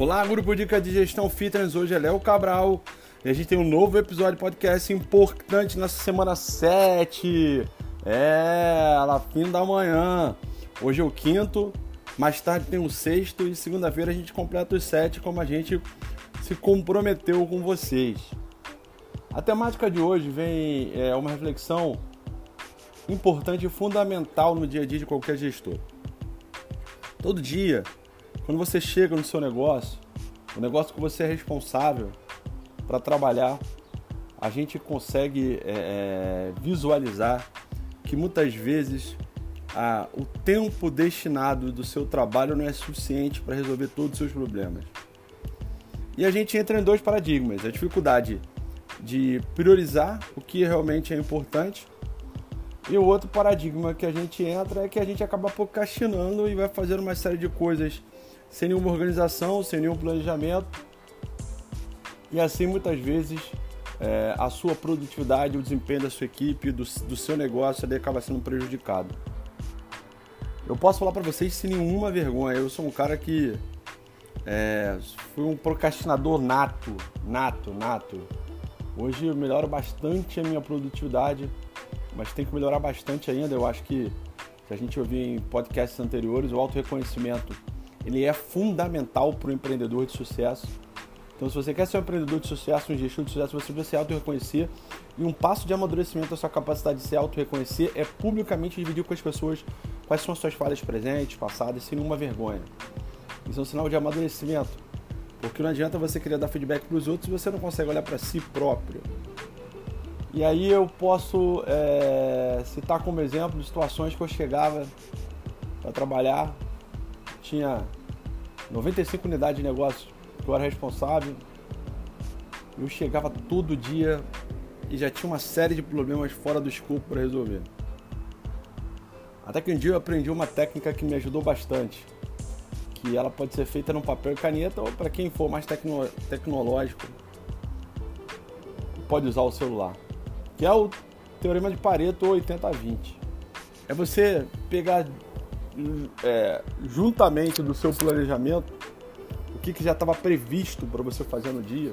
Olá, grupo Dica de Gestão Fitness. Hoje é Léo Cabral e a gente tem um novo episódio podcast importante nessa semana 7. É, lá fim da manhã. Hoje é o quinto, mais tarde tem o sexto e segunda-feira a gente completa os sete como a gente se comprometeu com vocês. A temática de hoje vem é uma reflexão importante e fundamental no dia a dia de qualquer gestor. Todo dia, quando você chega no seu negócio, o negócio que você é responsável para trabalhar, a gente consegue é, é, visualizar que muitas vezes a, o tempo destinado do seu trabalho não é suficiente para resolver todos os seus problemas. E a gente entra em dois paradigmas: a dificuldade de priorizar o que realmente é importante. E o outro paradigma que a gente entra é que a gente acaba procrastinando e vai fazer uma série de coisas sem nenhuma organização, sem nenhum planejamento. E assim muitas vezes é, a sua produtividade, o desempenho da sua equipe, do, do seu negócio, ele acaba sendo prejudicado. Eu posso falar para vocês sem nenhuma vergonha, eu sou um cara que é, fui um procrastinador nato, nato, nato. Hoje eu melhoro bastante a minha produtividade, mas tem que melhorar bastante ainda. Eu acho que se a gente ouvir em podcasts anteriores, o auto-reconhecimento ele é fundamental para o empreendedor de sucesso. Então, se você quer ser um empreendedor de sucesso, um gestor de sucesso, você precisa se auto-reconhecer. E um passo de amadurecimento da sua capacidade de se auto-reconhecer é publicamente dividir com as pessoas quais são as suas falhas presentes, passadas, sem nenhuma vergonha. Isso é um sinal de amadurecimento. Porque não adianta você querer dar feedback para os outros se você não consegue olhar para si próprio. E aí eu posso é, citar como exemplo situações que eu chegava para trabalhar, tinha 95 unidades de negócio que eu era responsável. Eu chegava todo dia e já tinha uma série de problemas fora do escopo para resolver. Até que um dia eu aprendi uma técnica que me ajudou bastante, que ela pode ser feita no papel e caneta ou para quem for mais tecno tecnológico pode usar o celular, que é o teorema de Pareto 80-20. É você pegar é, juntamente do seu planejamento o que, que já estava previsto para você fazer no dia,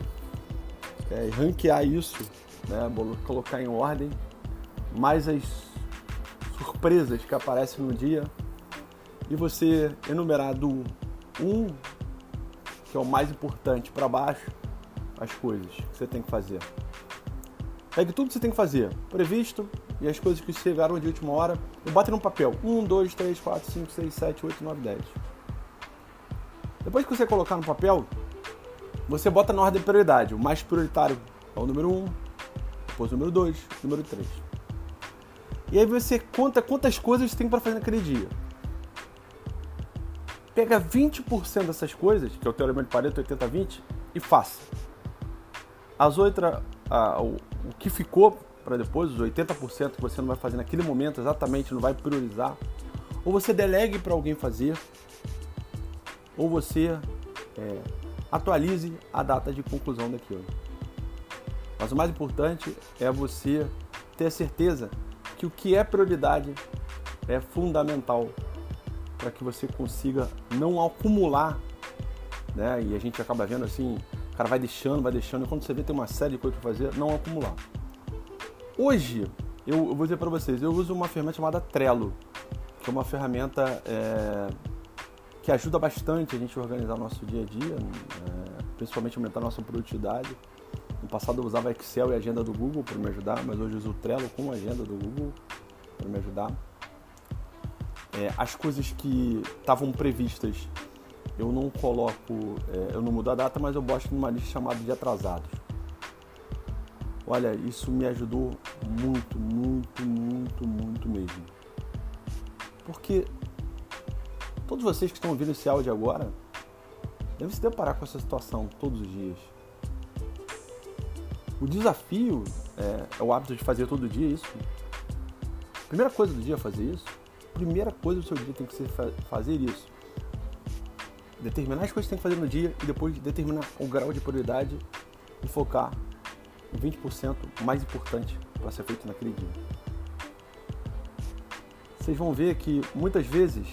é, ranquear isso, né, colocar em ordem, mais as surpresas que aparecem no dia e você enumerar do 1, que é o mais importante, para baixo, as coisas que você tem que fazer. Pegue tudo que você tem que fazer, previsto, e as coisas que chegaram de última hora, e bate no papel. 1, 2, 3, 4, 5, 6, 7, 8, 9, 10. Depois que você colocar no papel, você bota na ordem de prioridade. O mais prioritário é o número 1, depois o número 2, o número 3. E aí você conta quantas coisas tem para fazer naquele dia. Pega 20% dessas coisas, que é o teorema de Pareto 80-20, e faça. As outras, o, que ficou para depois, os 80% que você não vai fazer naquele momento exatamente, não vai priorizar, ou você delegue para alguém fazer, ou você é, atualize a data de conclusão daquilo. Mas o mais importante é você ter certeza que o que é prioridade é fundamental para que você consiga não acumular, né? E a gente acaba vendo assim, o cara vai deixando, vai deixando, e quando você vê tem uma série de coisas para fazer, não acumular. Hoje, eu, vou dizer para vocês, eu uso uma ferramenta chamada Trello, que é uma ferramenta é, que ajuda bastante a gente a organizar nosso dia a dia, é, principalmente aumentar nossa produtividade. No passado eu usava Excel e agenda do Google para me ajudar, mas hoje eu uso o Trello com a agenda do Google para me ajudar. É, as coisas que estavam previstas, eu não coloco, é, eu não mudo a data, mas eu boto numa lista chamada de atrasados. Olha, isso me ajudou muito, muito, muito, muito mesmo. Porque todos vocês que estão ouvindo esse áudio agora devem se deparar com essa situação todos os dias. O desafio é, é o hábito de fazer todo dia isso. Primeira coisa do dia é fazer isso. Primeira coisa do seu dia tem que ser fazer isso. Determinar as coisas que tem que fazer no dia e depois determinar o grau de prioridade e focar 20% mais importante para ser feito naquele dia. Vocês vão ver que muitas vezes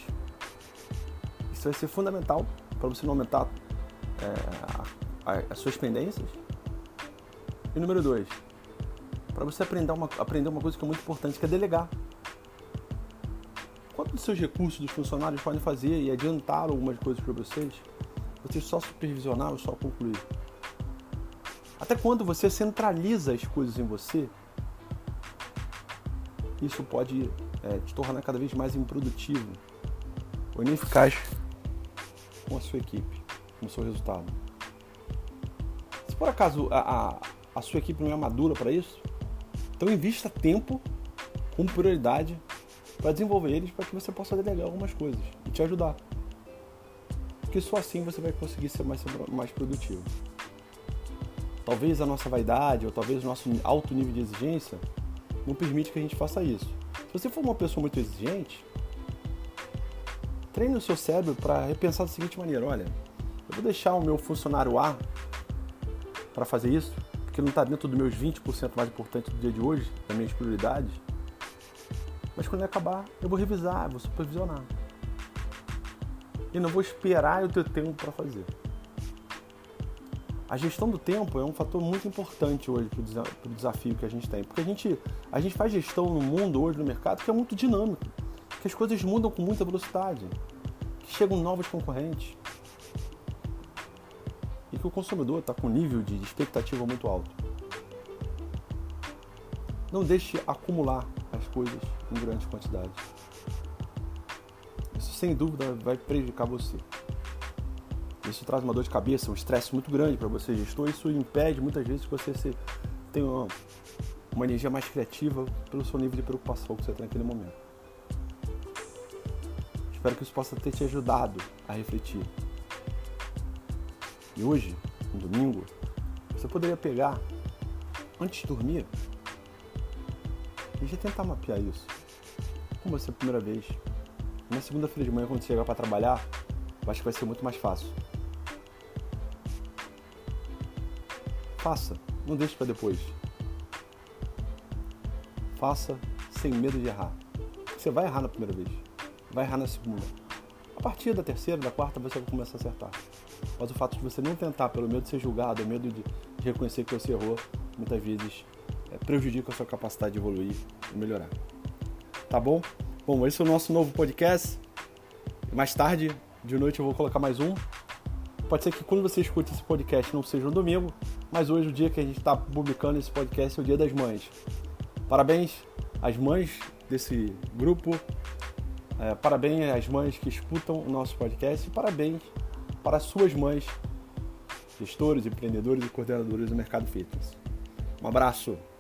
isso vai ser fundamental para você não aumentar é, as suas pendências. E número dois, para você aprender uma, aprender uma coisa que é muito importante, que é delegar. Dos seus recursos dos funcionários podem fazer e adiantar algumas coisas para vocês, você só supervisionar ou só concluir? Até quando você centraliza as coisas em você, isso pode é, te tornar cada vez mais improdutivo ou ineficaz com a sua equipe, com o seu resultado. Se por acaso a, a, a sua equipe não é madura para isso, então invista tempo com prioridade para desenvolver eles para que você possa delegar algumas coisas e te ajudar. Porque só assim você vai conseguir ser mais, mais produtivo. Talvez a nossa vaidade ou talvez o nosso alto nível de exigência não permite que a gente faça isso. Se você for uma pessoa muito exigente, treine o seu cérebro para repensar da seguinte maneira: olha, eu vou deixar o meu funcionário A para fazer isso, porque não está dentro dos meus 20% mais importantes do dia de hoje, das minhas prioridades. Mas quando acabar, eu vou revisar, vou supervisionar. E não vou esperar eu ter tempo para fazer. A gestão do tempo é um fator muito importante hoje para o desafio que a gente tem. Porque a gente, a gente faz gestão no mundo hoje, no mercado, que é muito dinâmico. Que as coisas mudam com muita velocidade. Que chegam novos concorrentes. E que o consumidor está com um nível de expectativa muito alto. Não deixe acumular as coisas em grandes quantidades. Isso sem dúvida vai prejudicar você. Isso traz uma dor de cabeça, um estresse muito grande para você, gestor. Isso impede muitas vezes que você tenha uma, uma energia mais criativa pelo seu nível de preocupação que você tem naquele momento. Espero que isso possa ter te ajudado a refletir. E hoje, no domingo, você poderia pegar, antes de dormir, e já tentar mapear isso. Como vai ser a primeira vez? Na segunda-feira de manhã, quando você chegar para trabalhar, eu acho que vai ser muito mais fácil. Faça, não deixe para depois. Faça sem medo de errar. Você vai errar na primeira vez, vai errar na segunda. A partir da terceira, da quarta, você vai começar a acertar. Mas o fato de você não tentar, pelo medo de ser julgado, o medo de, reconhecer que você errou, muitas vezes prejudica a sua capacidade de evoluir e melhorar. Tá bom? Bom, esse é o nosso novo podcast. Mais tarde, de noite, eu vou colocar mais um. Pode ser que quando você escute esse podcast não seja no domingo, mas hoje, o dia que a gente está publicando esse podcast, é o Dia das Mães. Parabéns às mães desse grupo, é, parabéns às mães que escutam o nosso podcast e parabéns para as suas mães, gestores, empreendedores e coordenadores do mercado fitness. Um abraço!